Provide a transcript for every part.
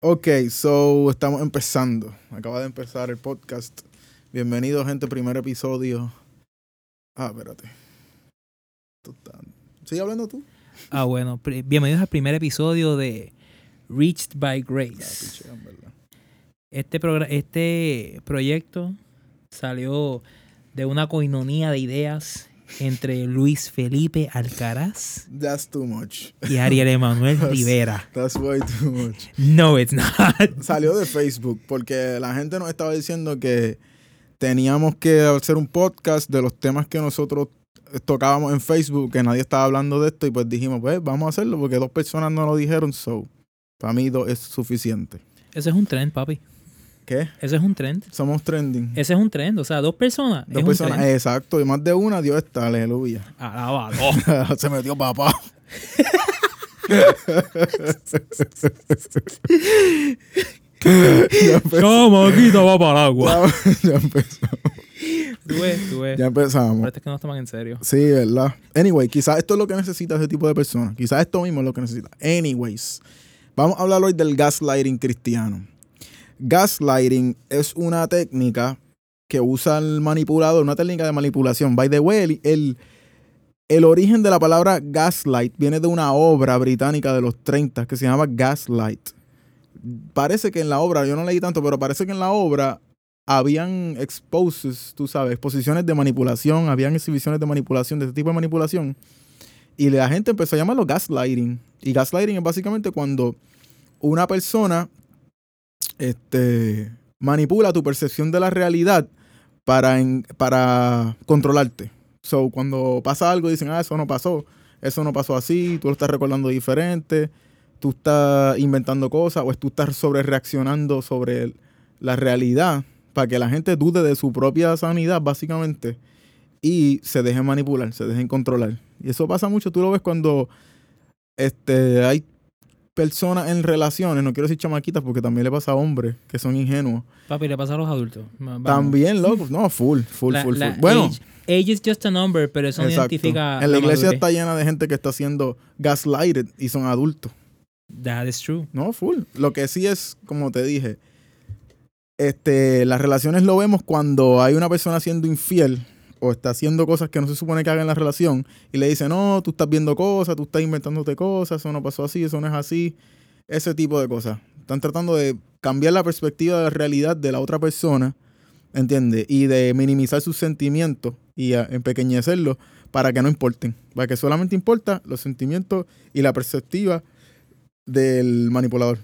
Ok, so estamos empezando. Acaba de empezar el podcast. Bienvenido, gente, primer episodio. Ah, espérate. ¿Sigue hablando tú? Ah, bueno, bienvenidos al primer episodio de Reached by Ah, Grace. verdad. Este, este proyecto salió de una coinonía de ideas entre Luis Felipe Alcaraz That's too much. y Ariel Emanuel Rivera. That's way too much. No, it's not. Salió de Facebook porque la gente nos estaba diciendo que teníamos que hacer un podcast de los temas que nosotros tocábamos en Facebook, que nadie estaba hablando de esto y pues dijimos, pues vamos a hacerlo porque dos personas no lo dijeron, so para mí dos es suficiente. Ese es un trend, papi. ¿Qué? Ese es un trend. Somos trending. Ese es un trend. O sea, dos personas. Dos es personas, un trend. exacto, y más de una, Dios está, aleluya. Alabado. Se metió papá. ya, empe- Chamaquito va para el agua. ya empezamos. Tú ves, tú ves. Ya empezamos. Pero es que no toman en serio. Sí, ¿verdad? Anyway, quizás esto es lo que necesita ese tipo de personas. Quizás esto mismo es lo que necesita. Anyways, vamos a hablar hoy del gaslighting cristiano. Gaslighting es una técnica que usa el manipulador, una técnica de manipulación. By the way, el, el, origen de la palabra gaslight viene de una obra británica de los 30 que se llama Gaslight. Parece que en la obra, yo no leí tanto, pero parece que en la obra habían exposes, tú sabes, exposiciones de manipulación, habían exhibiciones de manipulación, de este tipo de manipulación. Y la gente empezó a llamarlo gaslighting. Y gaslighting es básicamente cuando una persona este, manipula tu percepción de la realidad para, para controlarte. So, cuando pasa algo, dicen, ah, eso no pasó, eso no pasó así, tú lo estás recordando diferente, tú estás inventando cosas o tú estás sobre reaccionando sobre la realidad para que la gente dude de su propia sanidad, básicamente, y se dejen manipular, se dejen controlar. Y eso pasa mucho, tú lo ves cuando este, hay personas en relaciones, no quiero decir chamaquitas porque también le pasa a hombres que son ingenuos. Papi, le pasa a los adultos. Vamos. También, locos, no, full, full, La- full, la full. Bueno, Age, age is just a number, pero eso no identifica. En la iglesia madurez. está llena de gente que está siendo gaslighted y son adultos. That is true. No, full. Lo que sí es, como te dije, este, las relaciones lo vemos cuando hay una persona siendo infiel o está haciendo cosas que no se supone que haga en la relación y le dice, no, tú estás viendo cosas, tú estás inventándote cosas, eso no pasó así, eso no es así, ese tipo de cosas. Están tratando de cambiar la perspectiva de la realidad de la otra persona, ¿entiendes? Y de minimizar sus sentimientos y empequeñecerlos para que no importen, para que solamente importa los sentimientos y la perspectiva del manipulador.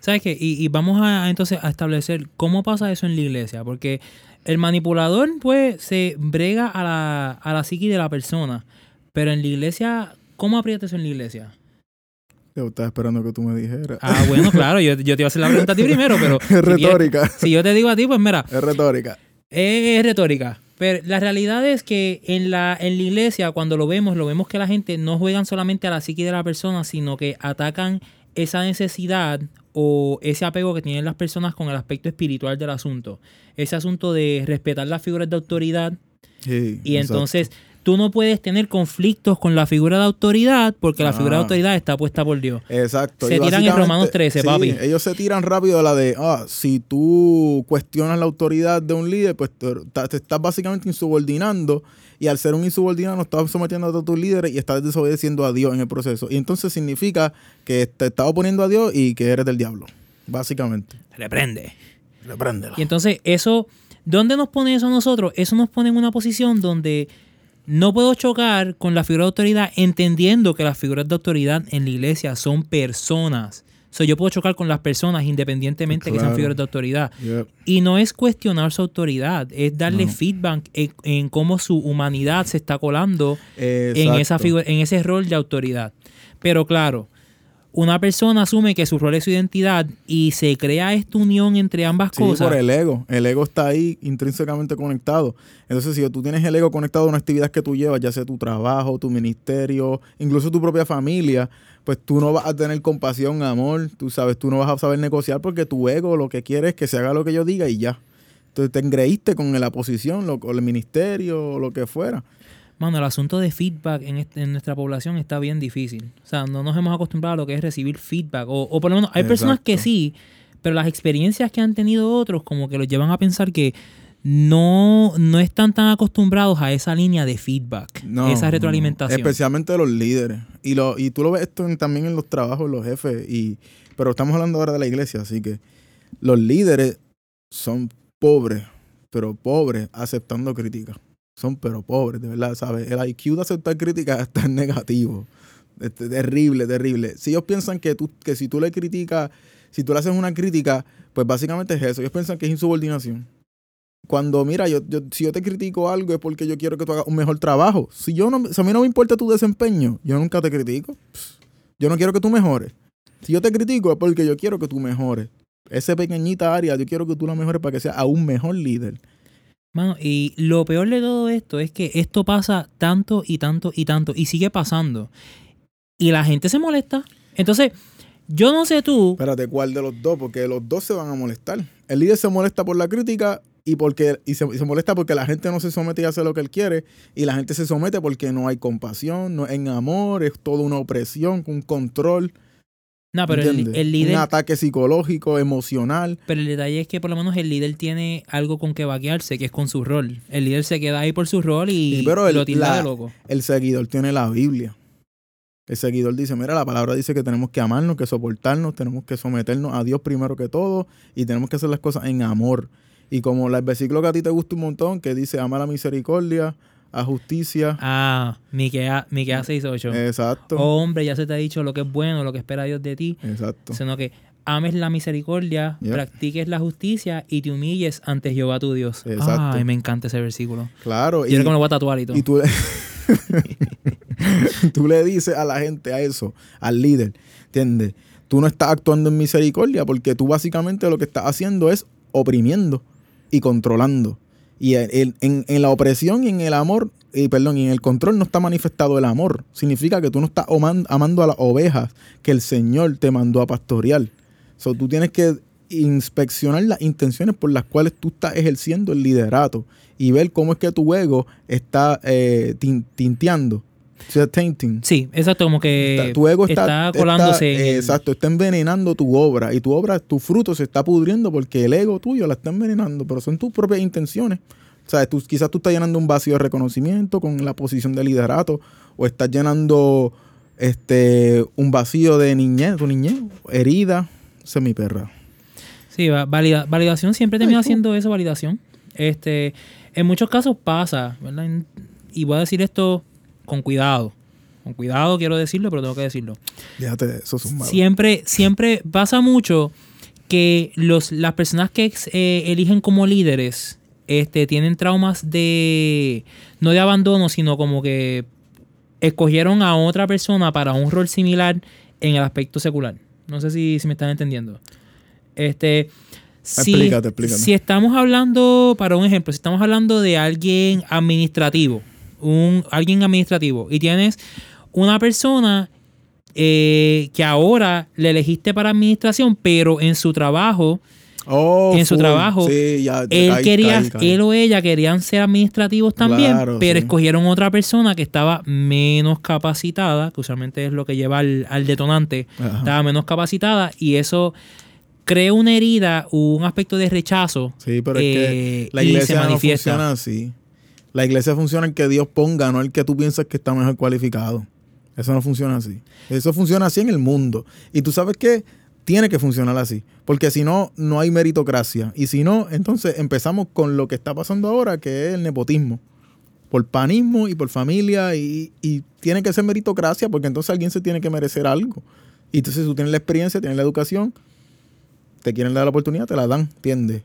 ¿Sabes qué? Y, y vamos a entonces a establecer cómo pasa eso en la iglesia. Porque el manipulador, pues, se brega a la, a la psiqui de la persona. Pero en la iglesia, ¿cómo aprieta eso en la iglesia? Yo estaba esperando que tú me dijeras. Ah, bueno, claro, yo, yo te iba a hacer la pregunta a ti primero, pero. es retórica. Si yo te digo a ti, pues mira, Es retórica. Es, es retórica. Pero la realidad es que en la, en la iglesia, cuando lo vemos, lo vemos que la gente no juegan solamente a la psique de la persona, sino que atacan esa necesidad o ese apego que tienen las personas con el aspecto espiritual del asunto. Ese asunto de respetar las figuras de autoridad. Sí, Y exacto. entonces tú no puedes tener conflictos con la figura de autoridad porque la figura de Ah. autoridad está puesta por Dios. Exacto. se y tiran en Romanos 13, sí, papi. Ellos se tiran rápido a la de, ah, si tú cuestionas la autoridad de un líder, pues te, te estás básicamente insubordinando. Y al ser un insubordinado, no estás sometiendo a tus líderes y estás desobedeciendo a Dios en el proceso. Y entonces significa que te estás oponiendo a Dios y que eres del diablo. Básicamente. Reprende. Repréndelo. Y entonces eso, ¿dónde nos pone eso a nosotros? Eso nos pone en una posición donde no puedo chocar con la figura de autoridad entendiendo que las figuras de autoridad en la iglesia son personas. So, yo puedo chocar con las personas independientemente que sean Claro. figuras de autoridad. Yep. Y no es cuestionar su autoridad, es darle No. feedback en, en cómo su humanidad se está colando en, esa figura, en ese rol de autoridad. Pero claro, una persona asume que su rol es su identidad y se crea esta unión entre ambas Sí, cosas. por el ego. El ego está ahí intrínsecamente conectado. Entonces, si tú tienes el ego conectado a una actividad que tú llevas, ya sea tu trabajo, tu ministerio, incluso tu propia familia, pues tú no vas a tener compasión, amor, tú sabes, tú no vas a saber negociar porque tu ego lo que quiere es que se haga lo que yo diga y ya. Entonces te engreíste con la posición, lo, con el ministerio, o lo que fuera. Mano, el asunto de feedback en, este- en nuestra población está bien difícil. O sea, no nos hemos acostumbrado a lo que es recibir feedback. O, o por lo menos hay personas que sí, pero las experiencias que han tenido otros como que los llevan a pensar que no, no están tan acostumbrados a esa línea de feedback, No, esa no, retroalimentación. Especialmente los líderes. Y, lo, y tú lo ves esto en- también en los trabajos, los jefes. Y, pero estamos hablando ahora de la iglesia, así que los líderes son pobres, pero pobres aceptando críticas. Son pero pobres, de verdad, ¿sabes? El IQ de aceptar críticas está en negativo. Este, terrible, terrible. Si ellos piensan que, tú, que si tú le criticas, si tú le haces una crítica, pues básicamente es eso. Ellos piensan que es insubordinación. Cuando, mira, yo, yo- si yo te critico algo es porque yo quiero que tú hagas un mejor trabajo. Si, yo no, si a mí no me importa tu desempeño, yo nunca te critico. Yo no quiero que tú mejores. Si yo te critico es porque yo quiero que tú mejores. Esa pequeñita área, yo quiero que tú la mejores para que sea aún mejor líder. Mano, y lo peor de todo esto es que esto pasa tanto y tanto y tanto y sigue pasando. Y la gente se molesta. Entonces, yo no sé tú, Espérate, ¿cuál de los dos? Porque los dos se van a molestar. El líder se molesta por la crítica y porque y se, se molesta porque la gente no se somete y hace lo que él quiere. Y la gente se somete porque no hay compasión, no en amor, es toda una opresión, un control. No, pero el, líder, Un ataque psicológico, emocional. pero el detalle es que por lo menos el líder tiene algo con que vaquearse, que es con su rol. El líder se queda ahí por su rol y Sí, pero el- lo tilda de loco. El seguidor tiene la Biblia. El seguidor dice, mira, la palabra dice que tenemos que amarnos, que soportarnos, tenemos que someternos a Dios primero que todo y tenemos que hacer las cosas en amor. Y como el versículo que a ti te gusta un montón, que dice, ama la misericordia, a justicia. Ah, Miquea, Miquea 6.8. Exacto. Oh, hombre, ya se te ha dicho lo que es bueno, lo que espera Dios de ti, Exacto. sino que ames la misericordia, practiques la justicia y te humilles ante Jehová tu Dios. Exacto. Ay, me encanta ese versículo. Claro. Yo creo que me lo voy a tatuar y todo. Y tú le, tú le dices a la gente, a eso, al líder, ¿entiendes? Tú no estás actuando en misericordia porque tú básicamente lo que estás haciendo es oprimiendo y controlando. Y en, en- la opresión y en el amor, y perdón, y en el control no está manifestado el amor. Significa que tú no estás amando a las ovejas que el Señor te mandó a pastorear. So, tú tienes que inspeccionar las intenciones por las cuales tú estás ejerciendo el liderato y ver cómo es que tu ego está eh, tin- tinteando. Tainting. Sí, exacto, como que Está- tu ego está, está colándose. está, en el- exacto, está envenenando tu obra y tu obra, tu fruto se está pudriendo porque el ego tuyo la está envenenando, pero son tus propias intenciones. O sea, tú, quizás tú estás llenando un vacío de reconocimiento con la posición de liderato o estás llenando este un vacío de niñez, tu niñez, herida, esa es mi perra. Sí, va- valida- validación siempre termina siendo eso, validación. Este, en muchos casos pasa, ¿verdad? Y voy a decir esto con cuidado. Con cuidado quiero decirlo, pero tengo que decirlo. Déjate eso, zumba. Siempre, siempre pasa mucho que los, las personas que eh, eligen como líderes este, tienen traumas de, no de abandono, sino como que escogieron a otra persona para un rol similar en el aspecto secular. No sé si, si me están entendiendo. Este, si, Explícate, explícate. si estamos hablando, para un ejemplo, si estamos hablando de alguien administrativo, un, alguien administrativo, y tienes una persona eh, que ahora le elegiste para administración, pero en su trabajo, Oh, en su full. trabajo, Sí, ya, ya él caí, quería, caí, caí. él o ella querían ser administrativos también, Claro, pero sí. escogieron otra persona que estaba menos capacitada, que usualmente es lo que lleva al, al detonante, Ajá. estaba menos capacitada y eso crea una herida, un aspecto de rechazo. Sí, pero es eh, que la y se iglesia no manifiesta. funciona así. La iglesia funciona en que Dios ponga, no el que tú piensas que está mejor cualificado. Eso no funciona así. Eso funciona así en el mundo. Y tú sabes que tiene que funcionar así. Porque si no, no hay meritocracia. Y si no, entonces empezamos con lo que está pasando ahora, que es el nepotismo. Por panismo y por familia. Y, y tiene que ser meritocracia porque entonces alguien se tiene que merecer algo. Y entonces tú tienes la experiencia, tienes la educación, te quieren dar la oportunidad, te la dan, ¿entiendes?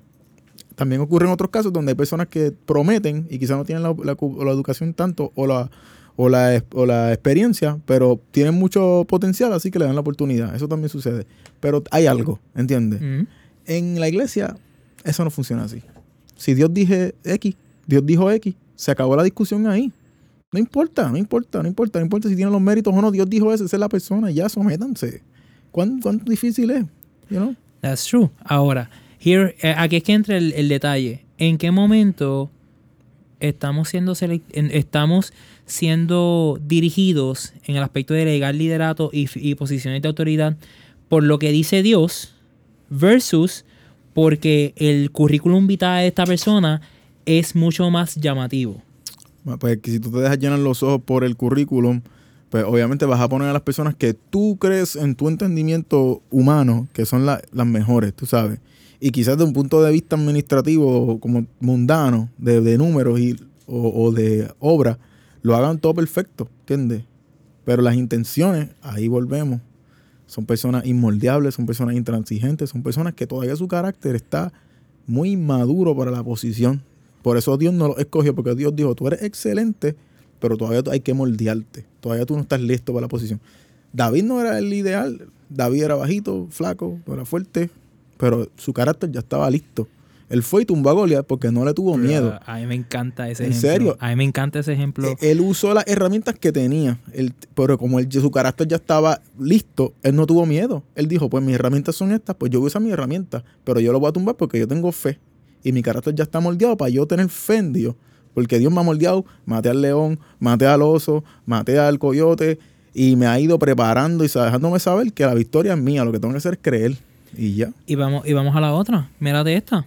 También ocurre en otros casos donde hay personas que prometen y quizás no tienen la, la la educación tanto o la, o, la, o la experiencia, pero tienen mucho potencial, así que le dan la oportunidad. Eso también sucede. Pero hay algo, ¿entiendes? En la iglesia eso no funciona así. Si Dios dije X, Dios dijo X, se acabó la discusión ahí. No importa, no importa, no importa, no importa si tienen los méritos o no. Dios dijo eso, esa es la persona, ya sométanse. ¿Cuán, cuán difícil es? You know? That's true. Ahora, eh, aquí es que entra el, detalle. ¿En qué momento estamos siendo estamos siendo dirigidos en el aspecto de legal liderato y, posiciones de autoridad por lo que dice Dios versus porque el currículum vitae de esta persona es mucho más llamativo. Pues que si tú te dejas llenar los ojos por el currículum, pues obviamente vas a poner a las personas que tú crees en tu entendimiento humano que son la- las mejores, tú sabes. Y quizás de un punto de vista administrativo, como mundano, de, de números y, o, o de obra, lo hagan todo perfecto, ¿entiendes? Pero las intenciones, ahí volvemos. Son personas inmoldeables, son personas intransigentes, son personas que todavía su carácter está muy inmaduro para la posición. Por eso Dios no lo escogió, porque Dios dijo, tú eres excelente, pero todavía hay que moldearte. Todavía tú no estás listo para la posición. David no era el ideal. David era bajito, flaco, no era fuerte, pero su carácter ya estaba listo. Él fue y tumbó a Goliat porque no le tuvo miedo. A mí me encanta ese ¿En ejemplo. serio? A mí me encanta ese ejemplo. Eh, Él usó las herramientas que tenía, él- pero como él- su carácter ya estaba listo, él no tuvo miedo. Él dijo, pues mis herramientas son estas, pues yo voy a usar mis herramientas, pero yo lo voy a tumbar porque yo tengo fe. Y mi carácter ya está moldeado para yo tener fe en Dios. Porque Dios me ha moldeado, maté al león, maté al oso, maté al coyote y me ha ido preparando y dejándome saber que la victoria es mía, lo que tengo que hacer es creer. Y ya. Y vamos, y vamos a la otra. Mírate esta.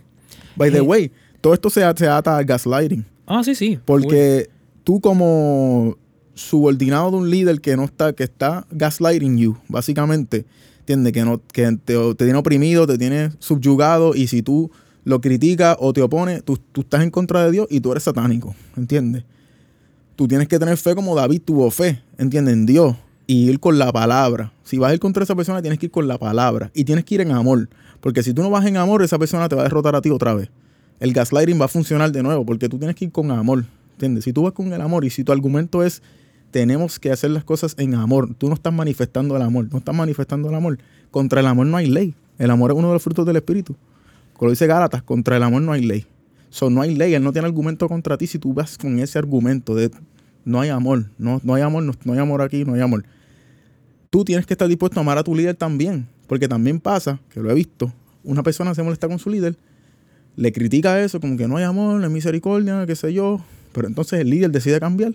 By the Eh. way, todo esto se, se ata al gaslighting. Ah, sí, sí. Porque tú como subordinado de un líder que no está, que está gaslighting you, básicamente, ¿entiendes? Que, no, que te, te tiene oprimido, te tiene subyugado y si tú lo criticas o te opones, tú, tú estás en contra de Dios y tú eres satánico, ¿entiendes? Tú tienes que tener fe como David tuvo fe, ¿entiendes? En Dios y ir con la palabra. Si vas a ir contra esa persona, tienes que ir con la palabra y tienes que ir en amor. Porque si tú no vas en amor, esa persona te va a derrotar a ti otra vez. El gaslighting va a funcionar de nuevo porque tú tienes que ir con amor. ¿Entiendes? Si tú vas con el amor y si tu argumento es tenemos que hacer las cosas en amor, tú no estás manifestando el amor, no estás manifestando el amor. Contra el amor no hay ley. El amor es uno de los frutos del Espíritu. Como dice Gálatas, contra el amor no hay ley. So, no hay ley, él no tiene argumento contra ti si tú vas con ese argumento de no hay amor, no, no hay amor, no, no hay amor aquí, no hay amor. Tú tienes que estar dispuesto a amar a tu líder también, porque también pasa, que lo he visto, una persona se molesta con su líder, le critica eso, como que no hay amor, no hay misericordia, qué sé yo, pero entonces el líder decide cambiar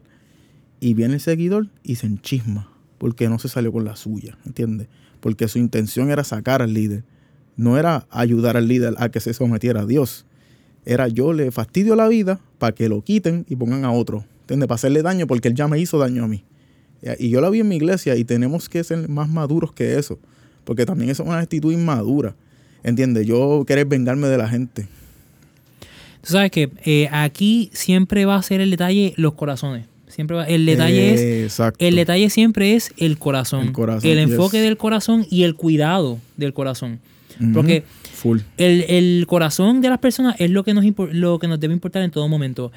y viene el seguidor y se enchisma, porque no se salió con la suya, ¿entiendes? Porque su intención era sacar al líder, no era ayudar al líder a que se sometiera a Dios, era yo le fastidio la vida para que lo quiten y pongan a otro, ¿entiendes? Para hacerle daño porque él ya me hizo daño a mí. Y yo la vi en mi iglesia y tenemos que ser más maduros que eso, porque también eso es una actitud inmadura, ¿entiendes? Yo querer vengarme de la gente. Tú sabes que eh, aquí siempre va a ser el detalle los corazones. Siempre va- el detalle es Exacto. el detalle siempre es el corazón. El corazón, El enfoque yes. del corazón y el cuidado del corazón. Porque Full. el, el corazón de las personas es lo que nos lo que nos debe importar en todo momento.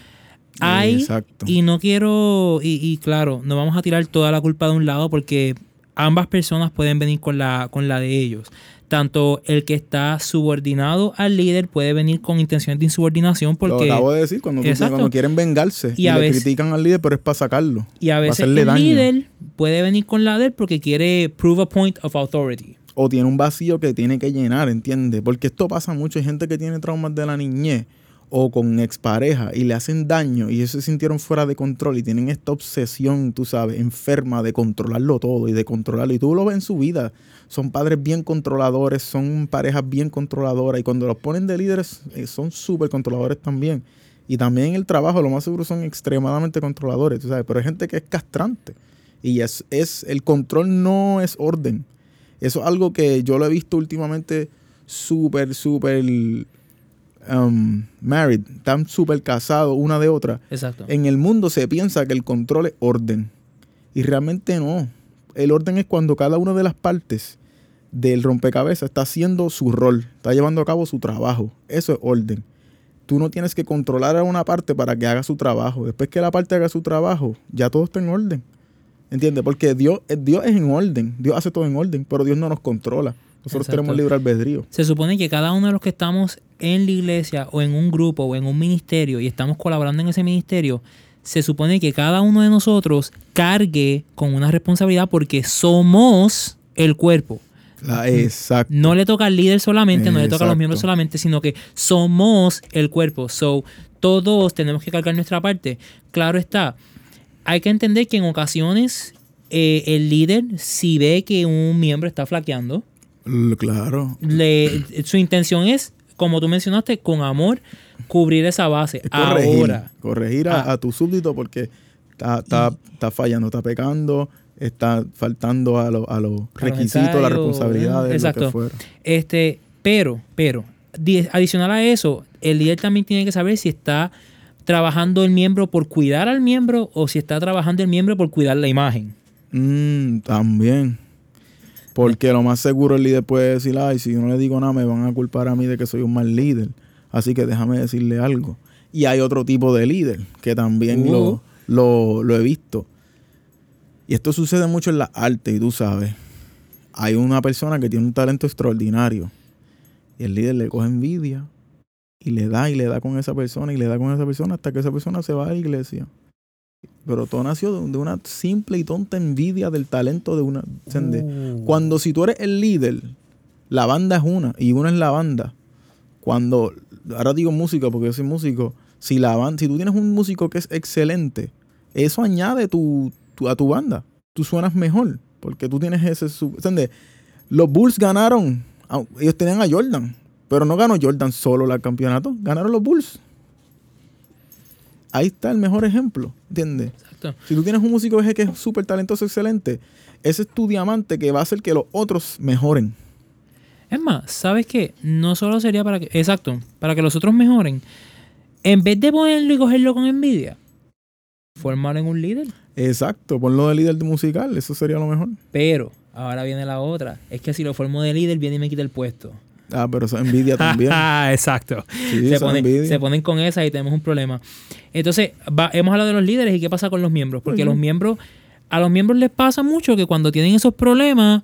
Hay, Exacto. y no quiero, y, y claro, no vamos a tirar toda la culpa de un lado porque ambas personas pueden venir con la, con la de ellos. Tanto el que está subordinado al líder puede venir con intenciones de insubordinación porque Lo acabo de decir, cuando, cuando quieren vengarse Y y, a le veces- critican al líder, pero es para sacarlo. y a veces el daño. líder puede venir con la de él porque quiere prove a point of authority. O tiene un vacío que tiene que llenar, ¿entiendes? Porque esto pasa mucho. Hay gente que tiene traumas de la niñez o con expareja y le hacen daño y ellos se sintieron fuera de control y tienen esta obsesión, tú sabes, enferma de controlarlo todo y de controlarlo. Y tú lo ves en su vida. Son padres bien controladores, son parejas bien controladoras y cuando los ponen de líderes eh, son súper controladores también. Y también en el trabajo, lo más seguro son extremadamente controladores, tú sabes. Pero hay gente que es castrante. Y es, es el control no es orden. Eso es algo que yo lo he visto últimamente súper, súper um, married, están súper casados una de otra. Exacto. En el mundo se piensa que el control es orden. Y realmente no. El orden es cuando cada una de las partes del rompecabezas está haciendo su rol, está llevando a cabo su trabajo. Eso es orden. Tú no tienes que controlar a una parte para que haga su trabajo. Después que la parte haga su trabajo, ya todo está en orden. ¿Entiendes? Porque Dios, Dios es en orden. Dios hace todo en orden, pero Dios no nos controla. Nosotros Exacto. tenemos libre albedrío. Se supone que cada uno de los que estamos en la iglesia o en un grupo o en un ministerio y estamos colaborando en ese ministerio, se supone que cada uno de nosotros cargue con una responsabilidad porque somos el cuerpo. La- exacto. No le toca al líder solamente, no le toca a los miembros solamente, sino que somos el cuerpo. So, todos tenemos que cargar nuestra parte. Claro está. Hay que entender que en ocasiones eh, el líder, si ve que un miembro está flaqueando, Claro. le, su intención es, como tú mencionaste, con amor, cubrir esa base. Es corregir, Ahora, corregir a, Ah. a tu súbdito porque está, está, está fallando, está pecando, está faltando a, lo- a los requisitos, las ensayos, responsabilidades, exacto. lo que fuera. Este, pero, pero, di- adicional a eso, el líder también tiene que saber si está trabajando el miembro por cuidar al miembro o si está trabajando el miembro por cuidar la imagen. Mm, también. Porque lo más seguro el líder puede decir, ay, si yo no le digo nada, me van a culpar a mí de que soy un mal líder. Así que déjame decirle algo. Y hay otro tipo de líder que también Uh. lo, lo, lo he visto. Y esto sucede mucho en la arte, y tú sabes. Hay una persona que tiene un talento extraordinario. Y el líder le coge envidia. Y le da y le da con esa persona y le da con esa persona hasta que esa persona se va a la iglesia. Pero todo nació de una simple y tonta envidia del talento de una. Uh. Cuando si tú eres el líder, la banda es una y una es la banda. Cuando, ahora digo música porque yo soy músico, si, la si tú tienes un músico que es excelente, eso añade tu, tu- a tu banda. Tú suenas mejor porque tú tienes ese... Los Bulls ganaron, ellos tenían a Jordan, pero no ganó Jordan solo el campeonato, ganaron los Bulls. Ahí está el mejor ejemplo, ¿entiendes? Exacto. Si tú tienes un músico que es súper talentoso, excelente, ese es tu diamante que va a hacer que los otros mejoren. Es más, ¿sabes qué? No solo sería para que, exacto, para que los otros mejoren. En vez de ponerlo y cogerlo con envidia, formar en un líder. Exacto, ponlo de líder musical, eso sería lo mejor. Pero, ahora viene la otra. Es que si lo formo de líder, viene y me quita el puesto. Ah, pero eso es envidia también. exacto. Sí, se, ponen con esa y tenemos un problema. Entonces, va- hemos hablado de los líderes y qué pasa con los miembros. Porque los miembros, a los miembros les pasa mucho que cuando tienen esos problemas,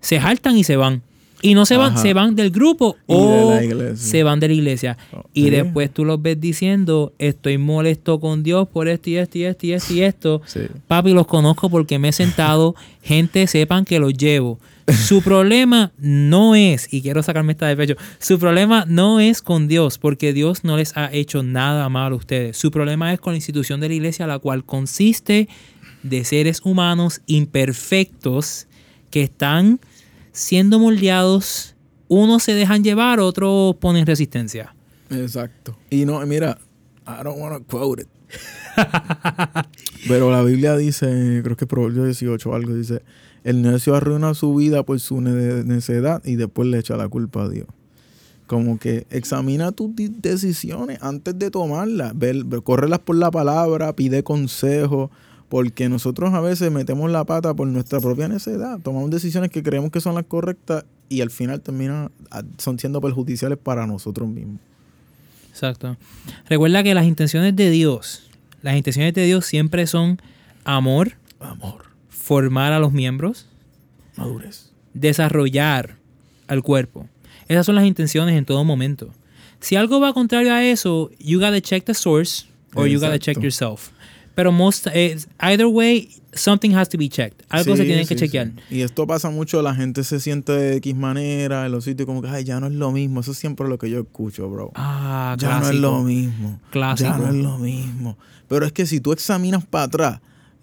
se jaltan y se van. Y no se van, Ajá. se van del grupo Y o se van de la iglesia. Y Sí. después tú los ves diciendo, estoy molesto con Dios por esto y esto y esto y esto y esto. Sí. Papi, los conozco porque me he sentado. Gente, sepan que los llevo. Su problema no es, y quiero sacarme esta de pecho, su problema no es con Dios, porque Dios no les ha hecho nada malo a ustedes. Su problema es con la institución de la iglesia, la cual consiste de seres humanos imperfectos que están siendo moldeados. Unos se dejan llevar, otros ponen resistencia. Exacto. Y no, mira, I don't want to quote it. Pero la Biblia dice, creo que es Proverbio 18 o algo, dice, el necio arruina su vida por su ne- necedad y después le echa la culpa a Dios. Como que examina tus decisiones antes de tomarlas, ver, córrelas por la palabra, pide consejo, porque nosotros a veces metemos la pata por nuestra propia necedad, tomamos decisiones que creemos que son las correctas y al final terminan, ah, son siendo perjudiciales para nosotros mismos. Exacto. Recuerda que las intenciones de Dios, las intenciones de Dios siempre son amor, Amor, formar a los miembros, madurez. desarrollar al cuerpo. Esas son las intenciones en todo momento. Si algo va contrario a eso, you gotta check the source or you gotta check yourself. Pero most, eh, either way, something has to be checked. Algo se Sí, tiene que sí, chequear. sí. Y esto pasa mucho, la gente se siente de X manera en los sitios como que, ay, ya no es lo mismo. Eso es siempre lo que yo escucho, bro. Ah, ya no es clásico. lo mismo. Clásico. Ya no es lo mismo. Pero es que si tú examinas para atrás,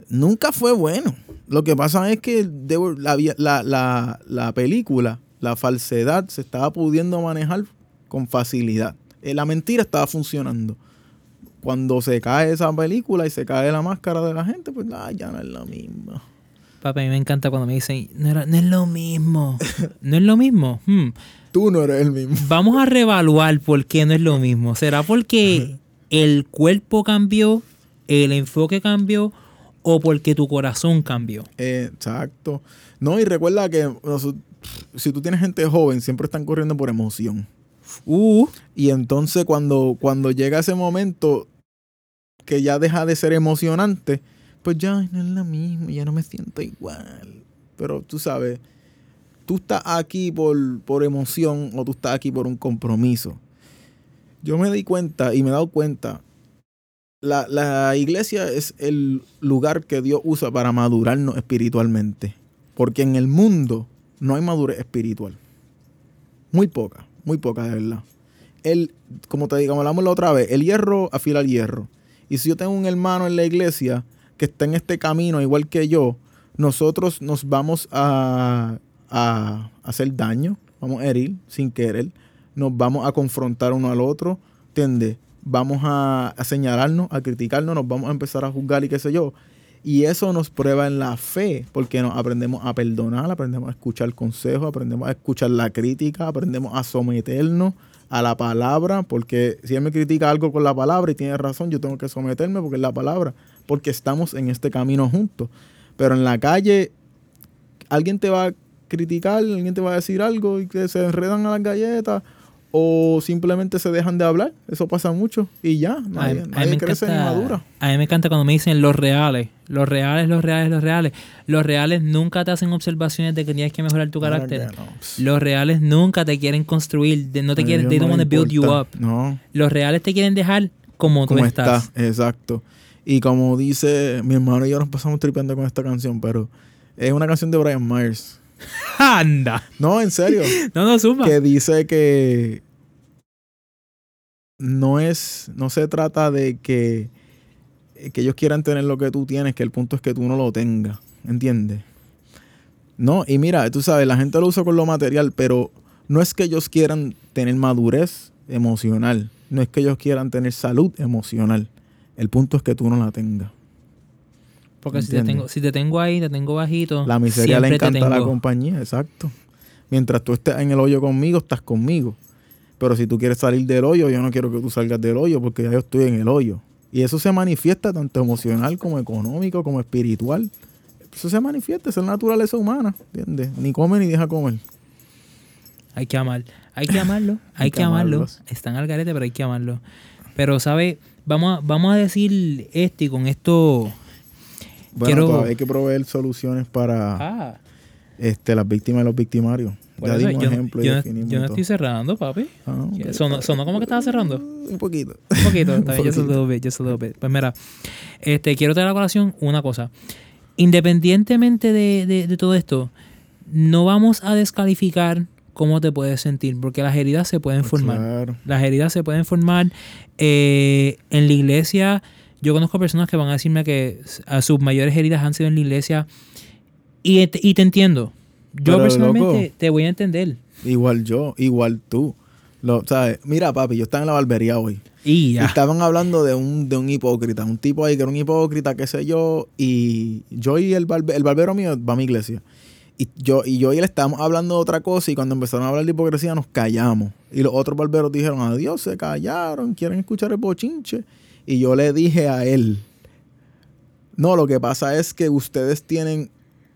nunca fue bueno. Lo que pasa es que were- la, la, la, la película, la falsedad, se estaba pudiendo manejar con facilidad. Eh, La mentira estaba funcionando. Cuando se cae esa película y se cae la máscara de la gente, pues ay, ya no es lo mismo. Papi, a mí me encanta cuando me dicen, no, era- no es lo mismo. no es lo mismo. Hmm. Tú no eres el mismo. Vamos a reevaluar por qué no es lo mismo. ¿Será porque el cuerpo cambió, el enfoque cambió o porque tu corazón cambió? Exacto. No, y recuerda que si tú tienes gente joven, siempre están corriendo por emoción. Uh, Y entonces cuando, cuando llega ese momento que ya deja de ser emocionante, pues ya no es lo mismo, ya no me siento igual. Pero tú sabes, tú estás aquí por, por emoción o tú estás aquí por un compromiso. Yo me di cuenta y me he dado cuenta, la, la iglesia es el lugar que Dios usa para madurarnos espiritualmente. Porque en el mundo no hay madurez espiritual. Muy poca, muy poca de verdad. El, como te digo, hablamos la otra vez, el hierro afila el hierro. Y si yo tengo un hermano en la iglesia que está en este camino igual que yo, nosotros nos vamos a, a hacer daño, vamos a herir sin querer, nos vamos a confrontar uno al otro, ¿entiendes? Vamos a, a señalarnos, a criticarnos, nos vamos a empezar a juzgar y qué sé yo. Y eso nos prueba en la fe, porque nos aprendemos a perdonar, aprendemos a escuchar consejos, aprendemos a escuchar la crítica, aprendemos a someternos a la palabra, porque si él me critica algo con la palabra y tiene razón, yo tengo que someterme porque es la palabra, porque estamos en este camino juntos. Pero en la calle, alguien te va a criticar, alguien te va a decir algo y que se enredan a las galletas o simplemente se dejan de hablar. Eso pasa mucho y ya, nadie, a, mí, nadie me crece ni encanta, madura. a mí me encanta cuando me dicen los reales, los reales, los reales, los reales. Los reales nunca te hacen observaciones de que tienes que mejorar tu carácter. no. Los reales nunca te quieren construir, no te quieren, they don't no want les to build you up. No, Los reales te quieren dejar como, tú como estás. está, exacto. Y como dice mi hermano y yo nos pasamos tripeando con esta canción, pero es una canción de Brian Myers. Anda. No, en serio. No, no, suma. que dice que no es, no se trata de que, que ellos quieran tener lo que tú tienes, que el punto es que tú no lo tengas, ¿entiendes? No, y mira, tú sabes, la gente lo usa con lo material, pero no es que ellos quieran tener madurez emocional, no es que ellos quieran tener salud emocional, el punto es que tú no la tengas. Porque si te, tengo, si te tengo ahí, te tengo bajito. La miseria le te encanta a la compañía, exacto. Mientras tú estés en el hoyo conmigo, estás conmigo. Pero si tú quieres salir del hoyo, yo no quiero que tú salgas del hoyo porque ya yo estoy en el hoyo. Y eso se manifiesta tanto emocional como económico, como espiritual. Eso se manifiesta, es la naturaleza humana, ¿entiendes? Ni come ni deja comer. Hay que amar. Hay que amarlo. Hay, Hay que, que amarlo. amarlos. Están al garete, pero hay que amarlo. Pero, ¿sabes? Vamos a, vamos a decir este y con esto. Bueno, Quiero- todavía hay que proveer soluciones para Ah, este, las víctimas y los victimarios. ya eso dimos yo, ejemplo y yo no- definimos yo no estoy cerrando, papi. Ah, ok. Sonó, sonó como que estaba cerrando. Un poquito. Un poquito, está bien, just a poquito. little bit, just a little bit. Pues mira, este, quiero traer a colación una cosa. Independientemente de, de- de todo esto, no vamos a descalificar cómo te puedes sentir, porque las heridas se pueden formar. Claro. Las heridas se pueden formar. eh, en la iglesia, yo conozco personas que van a decirme que a sus mayores heridas han sido en la iglesia. Y, te- y te entiendo. Yo Pero, personalmente loco. te voy a entender. Igual yo, igual tú. Lo, ¿sabes? Mira, papi, yo estaba en la barbería hoy. Y estaban hablando de un, de un hipócrita, un tipo ahí que era un hipócrita, qué sé yo, y yo y el, barbe- el barbero mío va a mi iglesia. Y yo, y yo y él estábamos hablando de otra cosa y cuando empezaron a hablar de hipocresía nos callamos. Y los otros barberos dijeron, adiós, se callaron, quieren escuchar el bochinche. Y yo le dije a él, no, lo que pasa es que ustedes tienen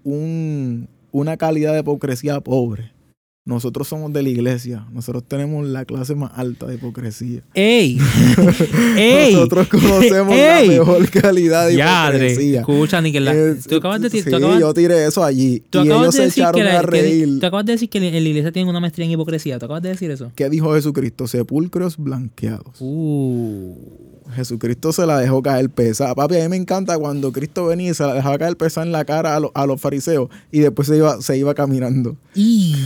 un, una calidad de hipocresía pobre. Nosotros somos de la iglesia, nosotros tenemos la clase más alta de hipocresía. ¡Ey! ¡Ey! Nosotros conocemos ¡Ey! la mejor calidad de hipocresía. escucha, ni que la, Eh, tú acabas de, sí, tú acabas, yo tiré eso allí. tú y ellos de se decir echaron que, la- a que- reír. tú acabas de decir que en la iglesia tienen una maestría en hipocresía. ¿Tú acabas de decir eso? ¿Qué dijo Jesucristo? Sepulcros blanqueados. Uh. Jesucristo se la dejó caer pesada. Papi, a mí me encanta cuando Cristo venía y se la dejaba caer pesada en la cara a, lo- a los fariseos y después se iba, se iba caminando.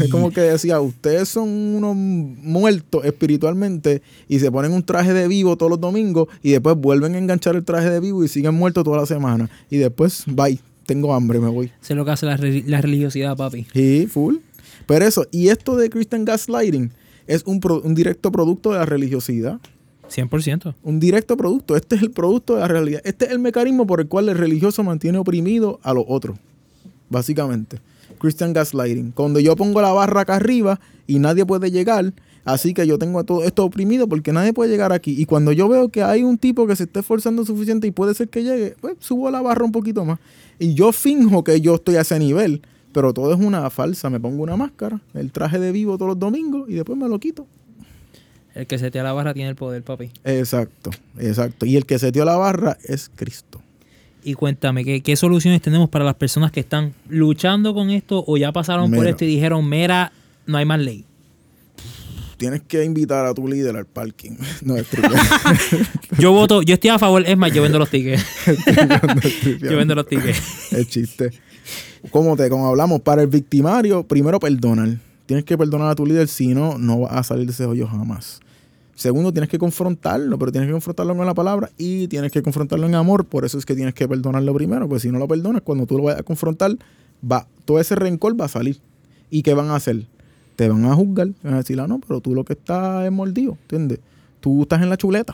Es como que decía, ustedes son unos muertos espiritualmente y se ponen un traje de vivo todos los domingos y después vuelven a enganchar el traje de vivo y siguen muertos toda la semana. Y después, bye, tengo hambre, me voy. Es lo que hace la, re- la religiosidad, papi. Sí, full. Pero eso, y esto de Christian Gaslighting es un, pro- un directo producto de la religiosidad. 100%. Un directo producto. Este es el producto de la realidad. Este es el mecanismo por el cual el religioso mantiene oprimido a los otros. Básicamente. Christian Gaslighting. Cuando yo pongo la barra acá arriba y nadie puede llegar, así que yo tengo a todo esto oprimido porque nadie puede llegar aquí. Y cuando yo veo que hay un tipo que se está esforzando suficiente y puede ser que llegue, pues subo la barra un poquito más. Y yo finjo que yo estoy a ese nivel. Pero todo es una falsa. Me pongo una máscara, el traje de vivo todos los domingos y después me lo quito. El que se te la barra tiene el poder, papi. Exacto, exacto. Y el que se dio la barra es Cristo. Y cuéntame, ¿qué, qué soluciones tenemos para las personas que están luchando con esto o ya pasaron por esto y dijeron, mira, no hay más ley? Tienes que invitar a tu líder al parking. No, es. Yo voto, yo estoy a favor, es más, yo vendo los tickets. yo vendo los tickets. El chiste. como te como hablamos, para el victimario, primero perdonar. Tienes que perdonar a tu líder, si no, no vas a salir de ese hoyo jamás. Segundo, tienes que confrontarlo, pero tienes que confrontarlo con la palabra y tienes que confrontarlo en amor. Por eso es que tienes que perdonarlo primero, porque si no lo perdonas, cuando tú lo vayas a confrontar, va, todo ese rencor va a salir. ¿Y qué van a hacer? Te van a juzgar, van a decir, ah, no, pero tú lo que estás es mordido, ¿entiendes? Tú estás en la chuleta.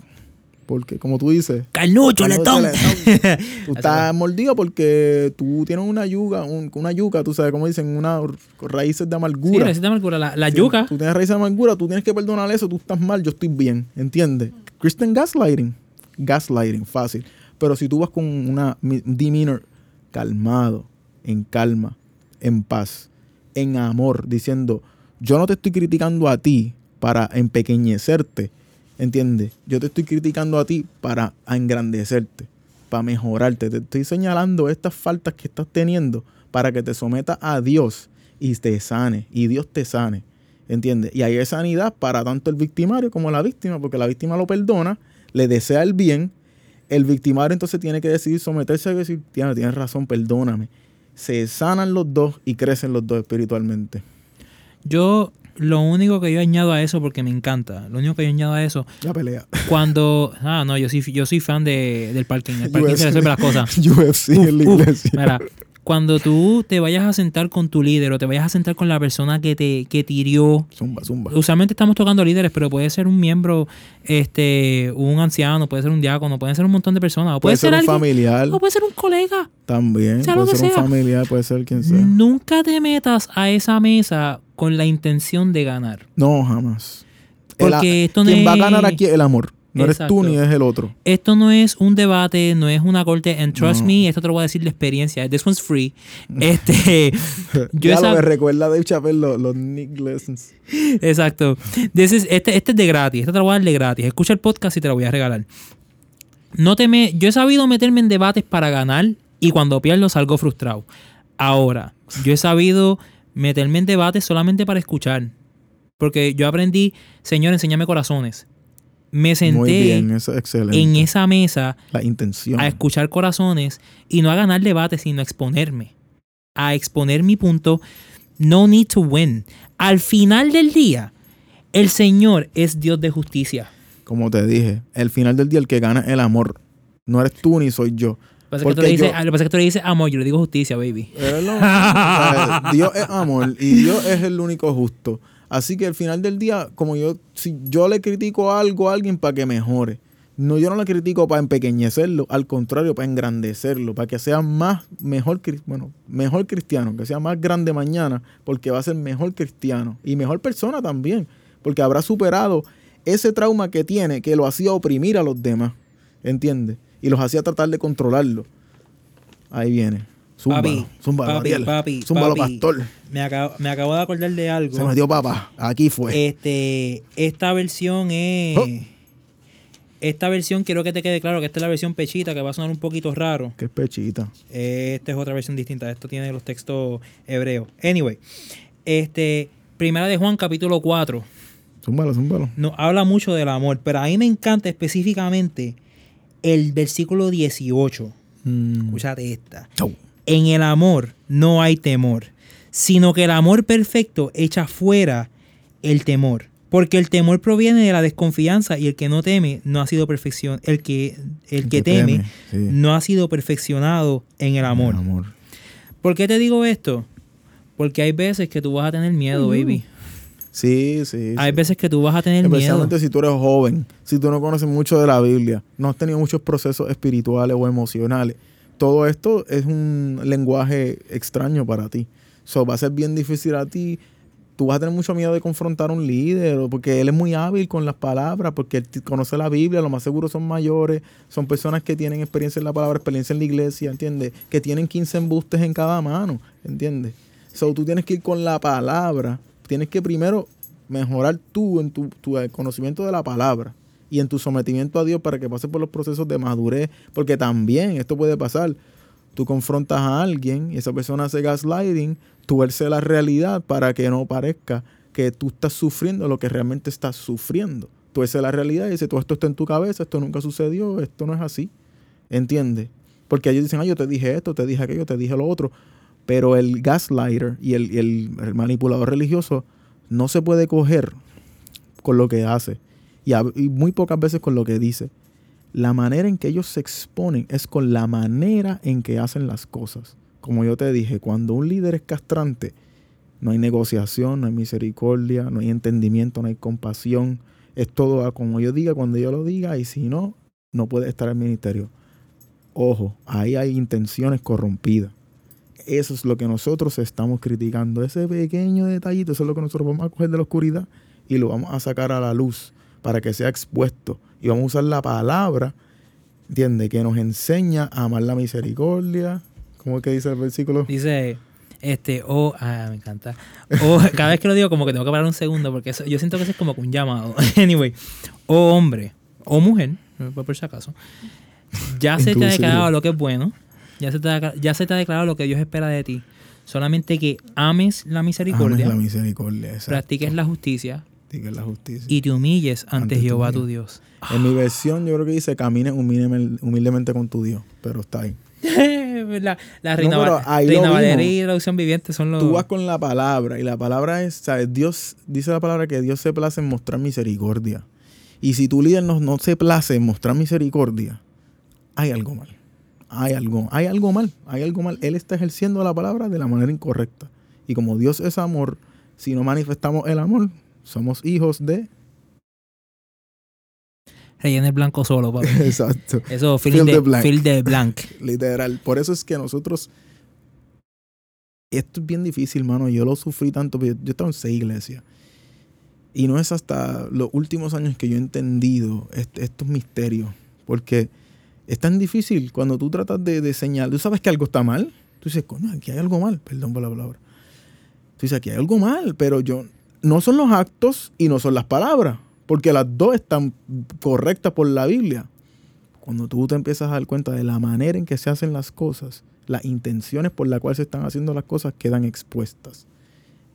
Porque, como tú dices, Carnucho, Carnucho, letón. letón. tú estás mordido porque tú tienes una yuca, un- una yuca, tú sabes, como dicen, unas raíces de Sí, amargura. receta amargura. La, la Sí, yuca. Tú tienes raíz de amargura, tú tienes que perdonar eso, tú estás mal, yo estoy bien, ¿entiendes? Christian gaslighting, gaslighting, fácil. Pero si tú vas con una demeanor calmado, en calma, en paz, en amor, diciendo, yo no te estoy criticando a ti para empequeñecerte, ¿entiendes? Yo te estoy criticando a ti para engrandecerte, para mejorarte. Te estoy señalando estas faltas que estás teniendo para que te sometas a Dios y te sane, y Dios te sane, ¿entiendes? Y hay sanidad para tanto el victimario como la víctima, porque la víctima lo perdona, le desea el bien, el victimario entonces tiene que decidir someterse a decir, tienes, tienes razón, perdóname. Se sanan los dos y crecen los dos espiritualmente. Yo, lo único que yo añado a eso, porque me encanta, lo único que yo añado a eso, La pelea. cuando. Ah, no, yo soy, yo soy fan de, del parking. El parking UFC. se resuelve las cosas. UFC en la Uf, iglesia. Mira, cuando tú te vayas a sentar con tu líder o te vayas a sentar con la persona que te, que te hirió, Zumba, zumba. usualmente estamos tocando líderes, pero puede ser un miembro, este, un anciano, puede ser un diácono, puede ser un montón de personas, o puede, Puede ser un alguien, familiar o puede ser un colega. también. sea Puede ser un sea. familiar, puede ser quien sea. Nunca te metas a esa mesa con la intención de ganar. No, jamás. El Porque esto no quien va a ganar aquí el amor. No eres tú Exacto. ni es el otro. Esto no es un debate, no es una corte. And trust No. me, esto te lo voy a decir de experiencia. This one's free. Este, yo ya esa- lo me recuerda a Dave Chappelle los, los Nick Lessons. Exacto. This is- este, este es de gratis. Este te lo voy a dar de gratis. Escucha el podcast y te lo voy a regalar. No te me, yo he sabido meterme en debates para ganar y cuando pierdo salgo frustrado. Ahora, yo he sabido meterme en debates solamente para escuchar. Porque yo aprendí, Señor, enséñame corazones. Me Muy senté bien, eso es excelente. en esa mesa La intención. a escuchar corazones y no a ganar debates, sino a exponerme. A exponer mi punto. No need to win. Al final del día, el Señor es Dios de justicia. Como te dije, el final del día el que gana es el amor. No eres tú ni soy yo. Lo que pasa es que tú Porque le dices, yo- lo que pasa es que tú le dices amor, yo le digo justicia, baby. Eres lo- o sea, Dios es amor y Dios es el único justo. Así que al final del día, como yo, si yo le critico algo a alguien para que mejore, no, yo no le critico para empequeñecerlo, al contrario, para engrandecerlo, para que sea más, mejor, bueno, mejor cristiano, que sea más grande mañana, porque va a ser mejor cristiano y mejor persona también, porque habrá superado ese trauma que tiene que lo hacía oprimir a los demás, ¿entiendes? Y los hacía tratar de controlarlo. Ahí viene. Zúmbalo, Papi, zúmbalo, papi, papi, papi. pastor. Me acabo, me acabo de acordar de algo. Se metió papá. Aquí fue. Este, esta versión es. Oh. Esta versión quiero que te quede claro que esta es la versión pechita, que va a sonar un poquito raro. Qué pechita. Esta es otra versión distinta. Esto tiene los textos hebreos. Anyway, este, Primera de Juan, capítulo 4. Zúmbalo, zúmbalo. Nos habla mucho del amor, pero a mí me encanta específicamente el versículo 18. Mm. Escúchate esta. Chau. En el amor no hay temor, sino que el amor perfecto echa fuera el temor. Porque el temor proviene de la desconfianza y el que no teme no ha sido perfección. El que, el que teme, sí. no ha sido perfeccionado en el amor. El amor. ¿Por qué te digo esto? Porque hay veces que tú vas a tener miedo, baby. Sí, sí. Hay sí. veces que tú vas a tener miedo. Especialmente si tú eres joven, si tú no conoces mucho de la Biblia, no has tenido muchos procesos espirituales o emocionales. Todo esto es un lenguaje extraño para ti. So, va a ser bien difícil a ti. Tú vas a tener mucho miedo de confrontar a un líder, porque él es muy hábil con las palabras, porque él conoce la Biblia, lo más seguro son mayores, son personas que tienen experiencia en la palabra, experiencia en la iglesia, ¿entiendes? Que tienen 15 embustes en cada mano, ¿entiendes? So, tú tienes que ir con la palabra, tienes que primero mejorar tú en tu, tu conocimiento de la palabra y en tu sometimiento a Dios para que pases por los procesos de madurez, porque también esto puede pasar. Tú confrontas a alguien y esa persona hace gaslighting, tú verse la realidad para que no parezca que tú estás sufriendo lo que realmente estás sufriendo. Ves la realidad y dices, todo esto está en tu cabeza, esto nunca sucedió, esto no es así. ¿Entiendes? Porque ellos dicen, ah, yo te dije esto, te dije aquello, te dije lo otro. Pero el gaslighter y el, el- el manipulador religioso no se puede coger con lo que hace y, muy pocas veces con lo que dice. La manera en que ellos se exponen es con la manera en que hacen las cosas. Como yo te dije, cuando un líder es castrante, no hay negociación, no hay misericordia, no hay entendimiento, no hay compasión. Es todo como yo diga, cuando yo lo diga, y si no, no puede estar en el ministerio. Ojo, ahí hay intenciones corrompidas. Eso es lo que nosotros estamos criticando. Ese pequeño detallito, eso es lo que nosotros vamos a coger de la oscuridad y lo vamos a sacar a la luz para que sea expuesto. Y vamos a usar la palabra, ¿entiendes? Que nos enseña a amar la misericordia. ¿Cómo es que dice el versículo? Dice, este, o, ah, me encanta. O, cada vez que lo digo, como que tengo que parar un segundo, porque eso- yo siento que eso es como un llamado. anyway, o hombre, o mujer, por si acaso, ya se te ha declarado lo que es bueno, ya se, te ha, ya se te ha declarado lo que Dios espera de ti. Solamente que ames la misericordia, Ames la misericordia. Exacto. practiques la justicia Practiques la justicia. y te humilles ante, Jehová tu Dios. En mi versión, yo creo que dice: camine humildemente, con tu Dios. Pero está ahí. la, la Reina, No, pero Val- ahí lo Reina Valeria y traducción viviente son los... Tú vas con la palabra y la palabra es, ¿sabes? Dios, dice la palabra que Dios se place en mostrar misericordia. Y si tu líder no, no se place en mostrar misericordia, hay algo mal. Hay algo, hay algo mal, hay algo mal. Él está ejerciendo la palabra de la manera incorrecta. Y como Dios es amor, si no manifestamos el amor, somos hijos de... Rellena el blanco solo, papi. Exacto. Eso, Fill de, blank. fill the blank. Literal. Por eso es que nosotros. Esto es bien difícil, mano. Yo lo sufrí tanto. Yo, yo estaba en seis iglesias. Y no es hasta los últimos años que yo he entendido est- estos misterios. Porque es tan difícil cuando tú tratas de, de señalar. Tú sabes que algo está mal. Tú dices, coño, aquí hay algo mal. Perdón por la palabra. Tú dices, aquí hay algo mal. Pero yo. No son los actos y no son las palabras. Porque las dos están correctas por la Biblia cuando tú te empiezas a dar cuenta de la manera en que se hacen las cosas, las intenciones por las cuales se están haciendo las cosas quedan expuestas.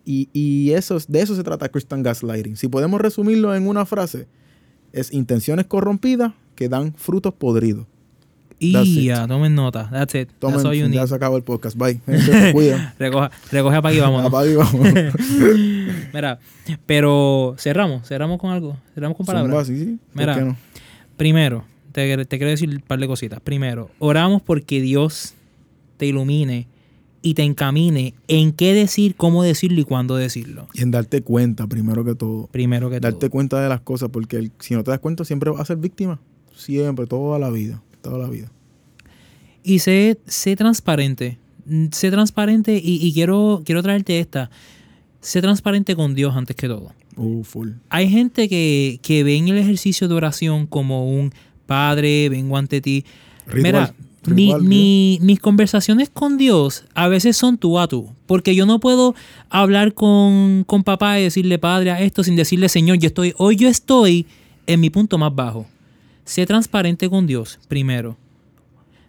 Y, y eso, es- de eso se trata Christian Gaslighting. Si podemos resumirlo en una frase, es intenciones corrompidas que dan frutos podridos. Y ya, tomen nota. That's it. That's all you Tomen, need. ya se acabó el podcast. Bye. Recoja, recoge para aquí, vámonos. Apaga y vamos. Mira, pero cerramos, cerramos con algo. Cerramos con Zumba, palabras. sí, sí. ¿Por Mira. no? Primero, te, te quiero decir un par de cositas. Primero, oramos porque Dios te ilumine y te encamine en qué decir, cómo decirlo y cuándo decirlo. Y en darte cuenta, primero que todo. Primero que Darte todo. cuenta de las cosas, porque el- si no te das cuenta, siempre vas a ser víctima. Siempre, toda la vida. Toda la vida. Y sé, sé transparente. Mm, Sé transparente y, y quiero, quiero traerte esta. Sé transparente con Dios antes que todo. Uh, full. Hay gente que, que ve en el ejercicio de oración como un padre, vengo ante ti. Ritual, Mira, mi- ritual, mi- mis conversaciones con Dios a veces son tú a tú. Porque yo no puedo hablar con, con papá y decirle, padre, a esto sin decirle, Señor, yo estoy, hoy yo estoy en mi punto más bajo. Sé transparente con Dios, primero.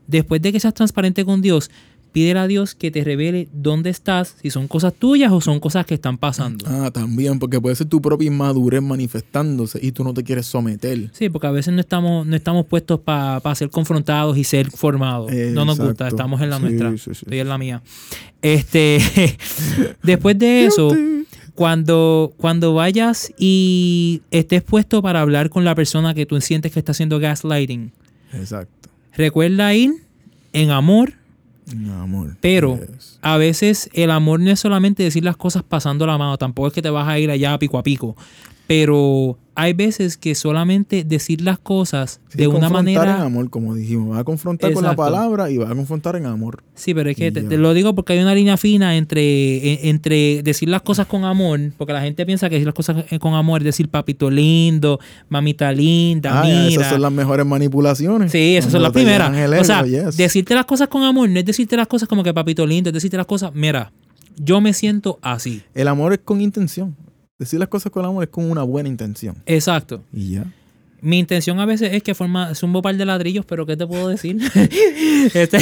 Después de que seas transparente con Dios, pídele a Dios que te revele dónde estás, si son cosas tuyas o son cosas que están pasando. Ah, también, porque puede ser tu propia inmadurez manifestándose y tú no te quieres someter. Sí, porque a veces no estamos, no estamos puestos para ser confrontados y ser formados. no nos gusta, estamos en la Sí, nuestra. sí, sí, Estoy en la mía. Este, después de eso, cuando, cuando vayas y estés puesto para hablar con la persona que tú sientes que está haciendo gaslighting, Exacto. recuerda ir en amor, No, amor. pero Yes. a veces el amor no es solamente decir las cosas pasando la mano, tampoco es que te vas a ir allá pico a pico. Pero hay veces que solamente decir las cosas Sí, de una confrontar en manera. amor, como dijimos. Va a confrontar con la palabra y va a confrontar en amor. Sí, pero es que te, lo digo porque hay una línea fina entre, e- entre decir las cosas con amor, porque la gente piensa que decir las cosas eh, con amor es decir papito lindo, mamita linda, Ah, mira. esas son las mejores manipulaciones. Sí, esas son las primeras. o sea, yes. decirte las cosas con amor no es decirte las cosas como que papito lindo, es decirte las cosas, mira, yo me siento así. El amor es con intención. Decir las cosas con amor es con una buena intención. Exacto. Y ya. Mi intención a veces es que forma zumbo par de ladrillos, pero ¿qué te puedo decir? Este-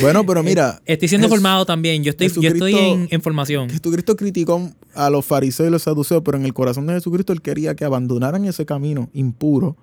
Bueno, pero mira. estoy siendo formado también. Yo estoy, yo estoy en formación. Jesucristo criticó a los fariseos y los saduceos, pero en el corazón de Jesucristo él quería que abandonaran ese camino impuro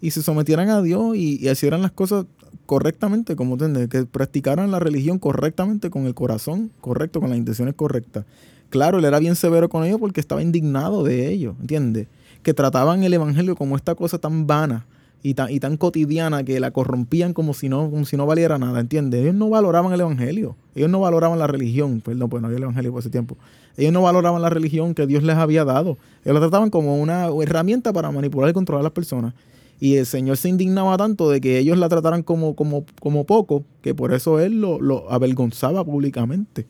y se sometieran a Dios y, y hicieran las cosas correctamente, como entiendes, que practicaran la religión correctamente con el corazón correcto, con las intenciones correctas. Claro, él era bien severo con ellos porque estaba indignado de ellos, ¿entiendes? Que trataban el evangelio como esta cosa tan vana y tan, y tan cotidiana que la corrompían como si no, como si no valiera nada, ¿entiendes? Ellos no valoraban el evangelio, ellos no valoraban la religión, perdón, pues no había el evangelio por ese tiempo. Ellos no valoraban la religión que Dios les había dado. Ellos la trataban como una herramienta para manipular y controlar a las personas. Y el Señor se indignaba tanto de que ellos la trataran como, como, como poco, que por eso Él lo, lo avergonzaba públicamente.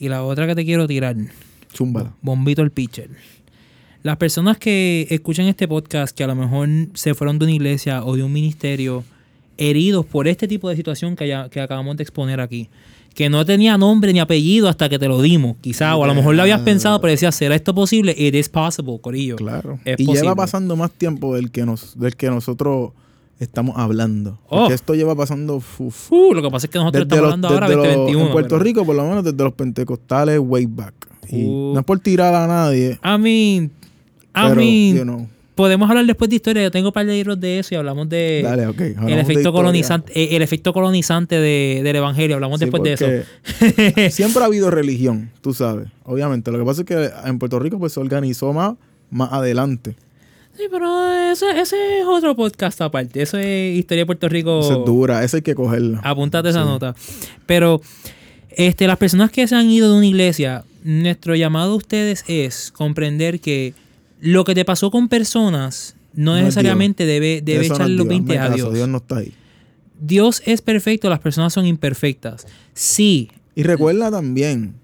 Y la otra que te quiero tirar, Chúmbala. bombito el pitcher. Las personas que escuchan este podcast, que a lo mejor se fueron de una iglesia o de un ministerio, heridos por este tipo de situación que, ya- que acabamos de exponer aquí, que no tenía nombre ni apellido hasta que te lo dimos, quizá, o a lo mejor lo habías pensado, pero decías, ¿será esto posible? It is possible, Corillo. Claro. Es y posible. lleva pasando más tiempo del que, nos, del que nosotros estamos hablando. Oh. Porque esto lleva pasando uf, Uh, lo que pasa es que nosotros estamos los- hablando ahora desde los- 2021. en Puerto Rico, por lo menos desde los pentecostales way back. Y Uh. no es por tirar a nadie, I mean, I pero, mean, you know, podemos hablar después de historia. Yo tengo un par de libros de eso y hablamos de dale, ok. hablamos el efecto colonizante, eh, el efecto colonizante de- del evangelio. Hablamos Sí, después de eso. Siempre ha habido religión, tú sabes. Obviamente. Lo que pasa es que en Puerto Rico pues, se organizó más, más adelante. Sí, pero ese, ese es otro podcast aparte. Eso es Historia de Puerto Rico. Eso es dura, esa hay que cogerla. Apúntate esa Sí. nota. Pero este, las personas que se han ido de una iglesia, nuestro llamado a ustedes es comprender que lo que te pasó con personas no, No es necesariamente debe, debe Eso no echarle los Dios, 20 hazme a Dios. Dios no está ahí. Dios es perfecto, las personas son imperfectas. Sí. Y recuerda también,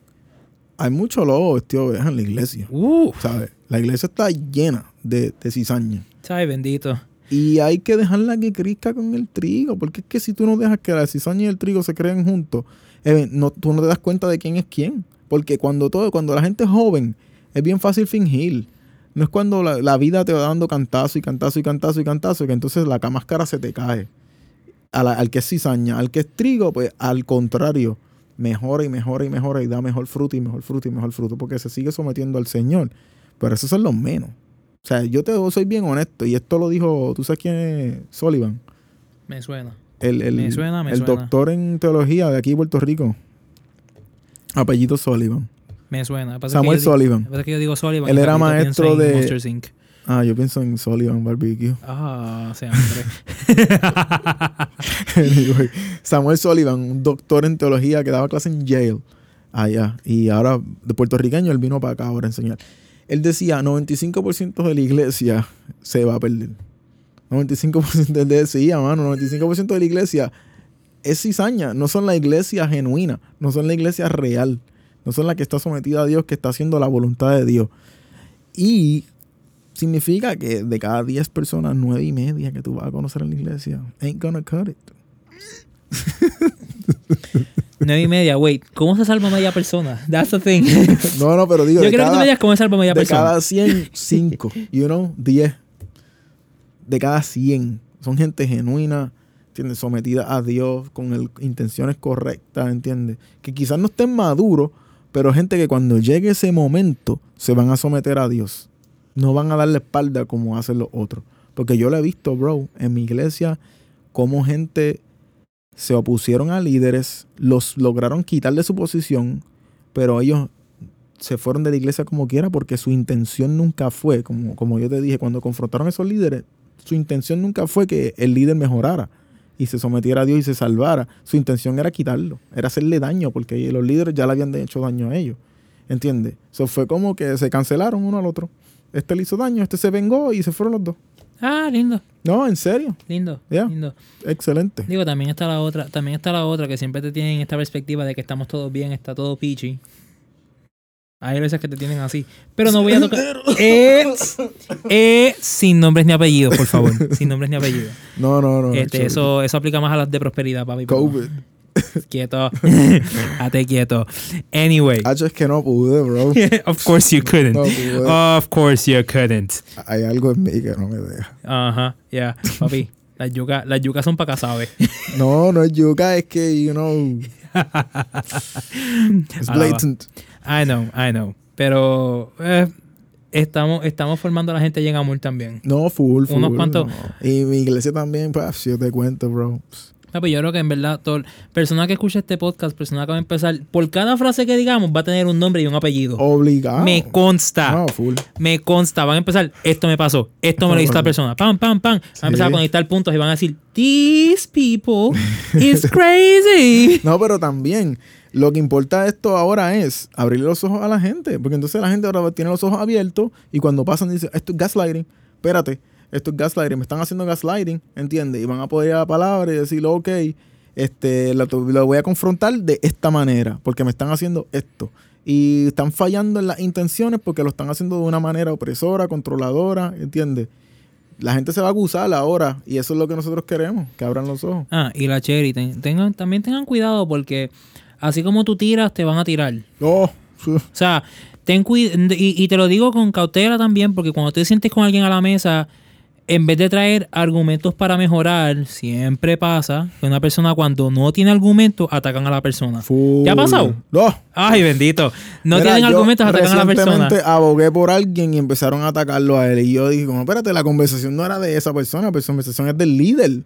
hay mucho lobo vestido de oveja en la iglesia. Uh, ¿Sabes? La iglesia está llena de, de cizaña. ¿sabes? Bendito. Y hay que dejarla que crezca con el trigo. Porque es que si tú no dejas que la cizaña y el trigo se creen juntos, eh, no, tú no te das cuenta de quién es quién. Porque cuando todo, cuando la gente es joven, es bien fácil fingir. No es cuando la, la vida te va dando cantazo y cantazo y cantazo y cantazo, que entonces la máscara se te cae. A la- al que es cizaña, al que es trigo, pues al contrario, mejora y mejora y mejora y da mejor fruto y mejor fruto y mejor fruto, porque se sigue sometiendo al Señor. Pero esos son los menos. O sea, yo te soy bien honesto, y esto lo dijo, ¿tú sabes quién es Sullivan? Me suena. El, el, Me suena, me el suena. doctor en teología de aquí de Puerto Rico. Apellido Sullivan. Me suena. Pasa Samuel que digo- Sullivan. que pasa que yo digo Sullivan. Él era maestro de- Monsters, Inc. Ah, yo pienso en Sullivan Barbecue. Ah, hombre. Anyway, Samuel Sullivan, un doctor en teología que daba clase en Yale, allá, y ahora de puertorriqueño, él vino para acá ahora a enseñar. Él decía, 95% de la iglesia se va a perder. 95% de él decía, mano, 95% de la iglesia es cizaña, no son la iglesia genuina, no son la iglesia real, no son la que está sometida a Dios, que está haciendo la voluntad de Dios. Y significa que de cada 10 personas, 9 y media que tú vas a conocer en la iglesia, ain't gonna cut it. Nueve y media, wait. ¿Cómo se salva media persona? That's the thing. No, no, pero digo, Yo de quiero que tú cada, me digas cómo se salva media de persona. cada 100, 5, you know, 10. De cada 100. Son gente genuina, ¿entiendes? Sometida a Dios, con el- intenciones correctas, ¿entiendes? Que quizás no estén maduros, pero gente que cuando llegue ese momento se van a someter a Dios. No van a darle espalda como hacen los otros. Porque yo lo he visto, bro, en mi iglesia, como gente se opusieron a líderes, los lograron quitar de su posición, pero ellos se fueron de la iglesia como quiera porque su intención nunca fue, como, como yo te dije, cuando confrontaron a esos líderes, su intención nunca fue que el líder mejorara y se sometiera a Dios y se salvara. Su intención era quitarlo, era hacerle daño porque los líderes ya le habían hecho daño a ellos. ¿Entiendes? Eso fue como que se cancelaron uno al otro. Este le hizo daño, este se vengó y se fueron los dos. Ah, lindo, No, en serio. lindo, Ya. lindo. Excelente. Digo, también está la otra, también está la otra que siempre te tienen esta perspectiva de que estamos todos bien, está todo peachy. Hay veces que te tienen así. Pero no voy a tocar. Eh, eh, sin nombres ni apellidos, por favor. Sin nombres ni apellidos. No, no, no. Este, eso, eso aplica más a las de prosperidad, papi. COVID. Quieto. Ate quieto. Anyway. Hacho, es que no pude, bro. of course you couldn't. No pude. Of course you couldn't. Hay algo en mí que no me deja. Ajá, yeah. Papi, las yucas las yucas son para acá, ¿sabes? No, no es yuca, es que, you know. It's Alaba. blatant. I know, I know. Pero eh, estamos, estamos formando a la gente en amor también. No, full, full. Unos cuantos- no. Y mi iglesia también, pues, yo te cuento, bro. Papi, yo creo que en verdad, todo, persona que escucha este podcast, persona que va a empezar, por cada frase que digamos, va a tener un nombre y un apellido. Obligado. Me consta. No, full. Me consta. Van a empezar, esto me pasó, esto me lo hizo esta persona. Pam, pam, pam. Van a empezar a conectar puntos y van a decir, These people is crazy. No, pero también lo que importa esto ahora es abrirle los ojos a la gente. Porque entonces la gente ahora tiene los ojos abiertos y cuando pasan dice, esto es gaslighting. Espérate, esto es gaslighting. Me están haciendo gaslighting, ¿entiendes? Y van a poder ir a la palabra y decir, ok, este, lo, lo voy a confrontar de esta manera porque me están haciendo esto. Y están fallando en las intenciones porque lo están haciendo de una manera opresora, controladora, ¿entiendes? La gente se va a acusar ahora y eso es lo que nosotros queremos, que abran los ojos. Ah, y la cherry, ten- tengan, también tengan cuidado porque así como tú tiras, te van a tirar. Oh, O sea, ten cuidado, y, y te lo digo con cautela también, porque cuando te sientes con alguien a la mesa, en vez de traer argumentos para mejorar, siempre pasa que una persona cuando no tiene argumentos, atacan a la persona. ¿Te ha pasado? No. Ay, bendito. No Mira, tienen argumentos, atacan a la persona. abogué por alguien y empezaron a atacarlo a él. Y yo dije, como, espérate, la conversación no era de esa persona, la conversación es del líder.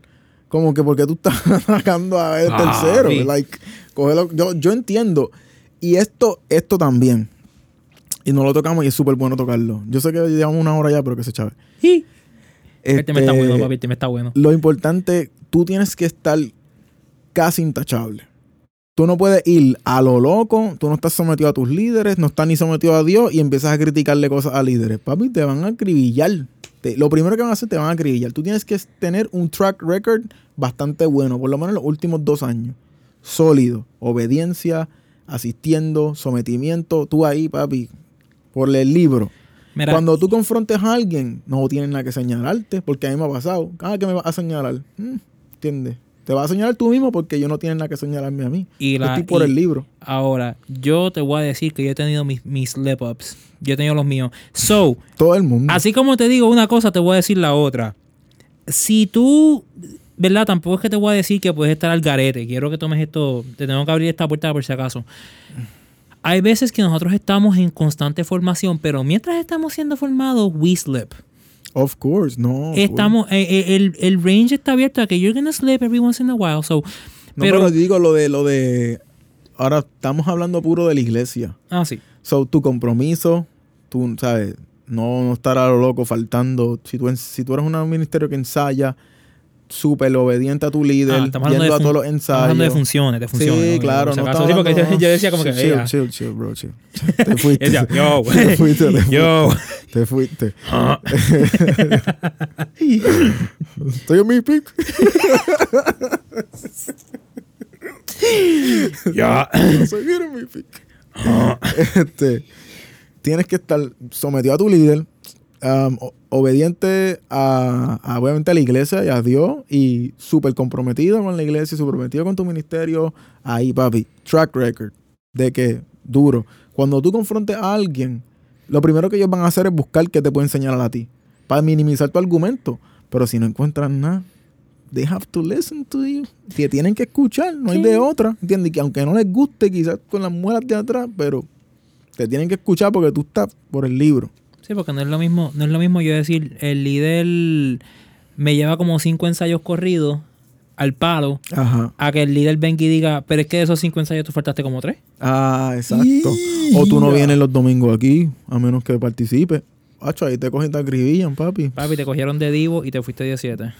Como que, ¿por qué tú estás atacando a el Ah, tercero? sí. Like, cógelo- yo, yo entiendo. Y esto, esto también. Y no lo tocamos y es súper bueno tocarlo. Yo sé que llevamos una hora ya, pero que se chave. Sí. El tema está Este, bueno, papi, el tema está bueno. lo importante, tú tienes que estar casi intachable. Tú no puedes ir a lo loco, tú no estás sometido a tus líderes, no estás ni sometido a Dios y empiezas a criticarle cosas a líderes. Papi, te van a acribillar. Te- lo primero que van a hacer, te van a acribillar. Tú tienes que tener un track record bastante bueno, por lo menos los últimos dos años. Sólido. Obediencia, asistiendo, sometimiento. Tú ahí, papi, por el libro. Mira, Cuando tú confrontes a alguien, no tienes nada que señalarte, porque a mí me ha pasado. Ah, que me vas a señalar. Mm, ¿Entiendes? Te vas a señalar tú mismo porque yo no tienes nada que señalarme a mí. Y la- estoy por y- el libro. ahora, yo te voy a decir que yo he tenido mis, mis slip-ups. Yo he tenido los míos. So, Todo el mundo. Así como te digo una cosa, te voy a decir la otra. Si tú, ¿verdad? Tampoco es que te voy a decir que puedes estar al garete. Quiero que tomes esto, te tengo que abrir esta puerta por si acaso. Hay veces que nosotros estamos en constante formación, pero mientras estamos siendo formados, we slip. Of course, no. Estamos, eh, eh, el, el range está abierto a que you're gonna slip every once in a while. So. No, pero, pero, digo lo de lo de. Ahora estamos hablando puro de la iglesia. ah, sí. So, tu compromiso, tú, ¿sabes? No, no estar a lo loco faltando. Si tú, si tú eres un ministerio que ensaya, súper obediente a tu líder, Ah, yendo a todos los estamos hablando de ensayos. funciones, de funciones. Sí, ¿no? claro. No sí, porque hablando- yo decía como que, chill, chill, chill, bro, chill. Te fuiste. Ella, yo, te fuiste, te yo. Te fuiste. Estoy en mi pick. Ya. Soy en mi pick. este, tienes que estar sometido a tu líder, um, obediente a, a, obviamente a la iglesia y a Dios y súper comprometido con la iglesia, súper comprometido con tu ministerio. Ahí, papi, track record de que duro. Cuando tú confrontes a alguien, lo primero que ellos van a hacer es buscar qué te puede enseñar a ti para minimizar tu argumento. Pero si no encuentran nada, they have to listen to you. Te tienen que escuchar, no hay de otra. ¿Entiendes? Que aunque no les guste, quizás con las muelas de atrás, pero te tienen que escuchar porque tú estás por el libro. Sí, porque no es lo mismo, no es lo mismo yo decir, el líder me lleva como cinco ensayos corridos al palo, Ajá. a que el líder venga y diga, pero es que de esos cinco ensayos tú faltaste como tres. Ah, exacto. O tú no vienes los domingos aquí, a menos que participes. Hacho, ahí te cogen te acribillan, papi. Papi, te cogieron de divo y te fuiste 17.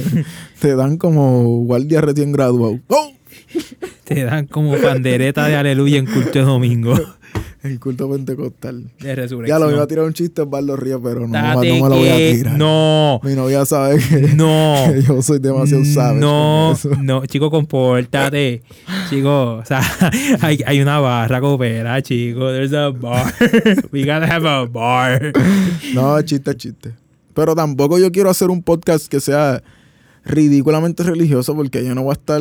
Te dan como guardia recién graduado. ¡Oh! Te dan como pandereta de aleluya en culto de domingo El culto pentecostal. de Ya lo iba a tirar un chiste en Barlo Ríos, pero no, no, me lo voy a tirar. No, Mi novia sabe que, no. que yo soy demasiado sabio. No, no, chico, compórtate. Chico, o sea, hay, hay una barra, coopera, chico. There's a bar. We gotta have a bar. No, chiste, chiste. Pero tampoco yo quiero hacer un podcast que sea ridículamente religioso porque yo no voy a estar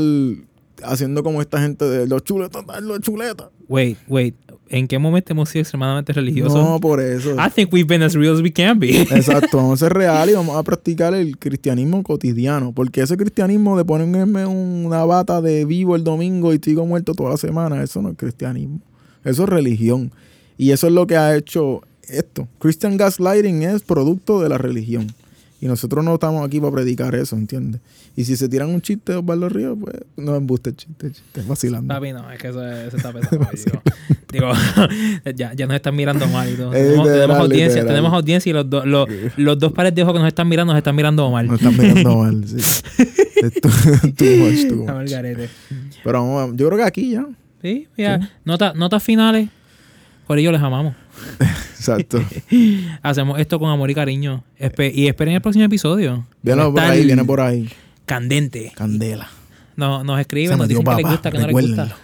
haciendo como esta gente de los chuletas, los chuletas. Wait, wait. ¿En qué momento hemos sido extremadamente religiosos? No, por eso. I think we've been as real as we can be. Exacto, vamos a ser reales y vamos a practicar el cristianismo cotidiano. Porque ese cristianismo de ponerme una bata de vivo el domingo y sigo muerto toda la semana, eso no es cristianismo. Eso es religión. Y eso es lo que ha hecho esto. Christian gaslighting es producto de la religión. Y nosotros no estamos aquí para predicar eso, ¿entiendes? Y si se tiran un chiste de Osvaldo Ríos, pues no embuste el chiste, el chiste, es vacilando. Papi, no, es que eso, eso está pesado. digo, digo ya, ya nos están mirando mal y todo. Tenemos, tenemos literal, audiencia, literal. tenemos audiencia y los, dos los, los dos pares de ojos que nos están mirando nos están mirando mal. Nos están mirando mal, sí. Too, too much, too much. Pero vamos, yo creo que aquí ya. Sí, mira, nota- notas finales. Por ello les amamos. Exacto. Hacemos esto con amor y cariño. Espe- y esperen el próximo episodio. Viene por ahí, viene por ahí. Candente. Candela. No, nos escriben, nos dicen que les papá, gusta, que no les gusta.